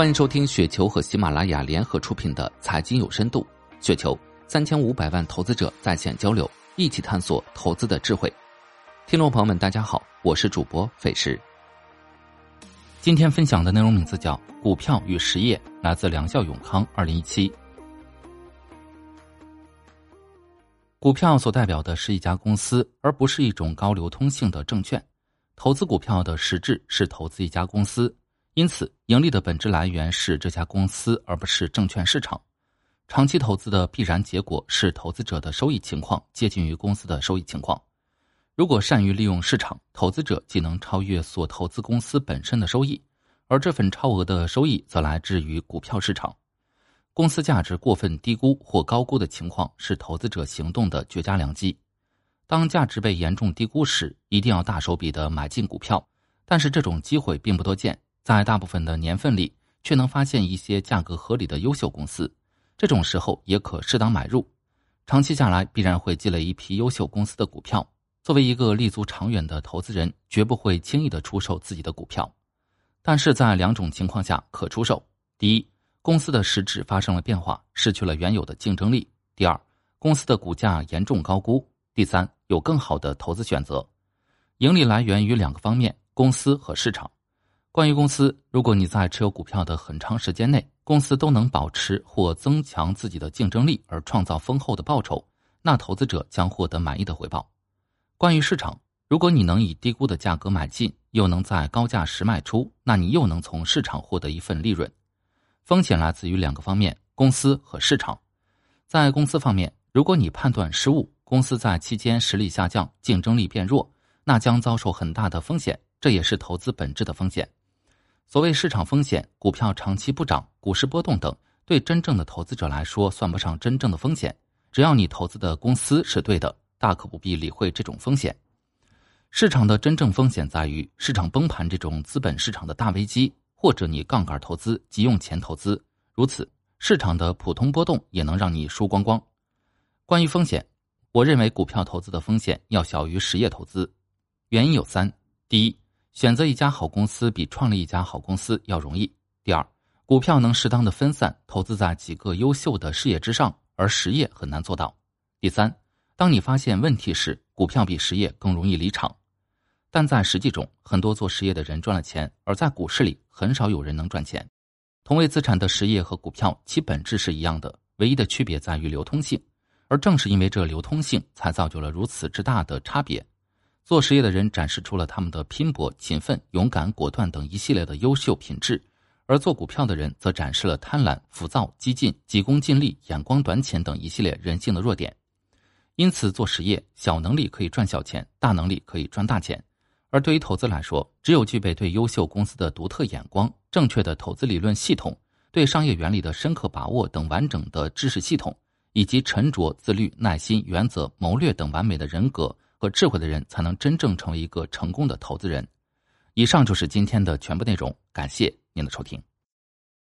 欢迎收听雪球和喜马拉雅联合出品的《财经有深度》，雪球三千五百万投资者在线交流，一起探索投资的智慧。听众朋友们，大家好，我是主播费时。今天分享的内容名字叫《股票与实业》，来自梁孝永康，二零一七。股票所代表的是一家公司，而不是一种高流通性的证券。投资股票的实质是投资一家公司。因此，盈利的本质来源是这家公司，而不是证券市场。长期投资的必然结果是，投资者的收益情况接近于公司的收益情况。如果善于利用市场，投资者既能超越所投资公司本身的收益，而这份超额的收益则来自于股票市场。公司价值过分低估或高估的情况是投资者行动的绝佳良机。当价值被严重低估时，一定要大手笔的买进股票，但是这种机会并不多见。在大部分的年份里，却能发现一些价格合理的优秀公司，这种时候也可适当买入。长期下来，必然会积累一批优秀公司的股票。作为一个立足长远的投资人，绝不会轻易的出售自己的股票。但是在两种情况下可出售：第一，公司的实质发生了变化，失去了原有的竞争力；第二，公司的股价严重高估；第三，有更好的投资选择。盈利来源于两个方面：公司和市场。关于公司，如果你在持有股票的很长时间内，公司都能保持或增强自己的竞争力而创造丰厚的报酬，那投资者将获得满意的回报。关于市场，如果你能以低估的价格买进，又能在高价时卖出，那你又能从市场获得一份利润。风险来自于两个方面：公司和市场。在公司方面，如果你判断失误，公司在期间实力下降，竞争力变弱，那将遭受很大的风险，这也是投资本质的风险。所谓市场风险，股票长期不涨、股市波动等，对真正的投资者来说算不上真正的风险。只要你投资的公司是对的，大可不必理会这种风险。市场的真正风险在于市场崩盘这种资本市场的大危机，或者你杠杆投资、急用钱投资，如此市场的普通波动也能让你输光光。关于风险，我认为股票投资的风险要小于实业投资，原因有三：第一。选择一家好公司比创立一家好公司要容易。第二，股票能适当的分散投资在几个优秀的事业之上，而实业很难做到。第三，当你发现问题时，股票比实业更容易离场。但在实际中，很多做实业的人赚了钱，而在股市里很少有人能赚钱。同为资产的实业和股票，其本质是一样的，唯一的区别在于流通性。而正是因为这流通性，才造就了如此之大的差别。做实业的人展示出了他们的拼搏、勤奋、勇敢、果断等一系列的优秀品质，而做股票的人则展示了贪婪、浮躁、激进、急功近利、眼光短浅等一系列人性的弱点。因此，做实业，小能力可以赚小钱，大能力可以赚大钱。而对于投资来说，只有具备对优秀公司的独特眼光、正确的投资理论系统、对商业原理的深刻把握等完整的知识系统，以及沉着、自律、耐心、原则、谋略等完美的人格。和智慧的人才能真正成为一个成功的投资人。以上就是今天的全部内容，感谢您的收听。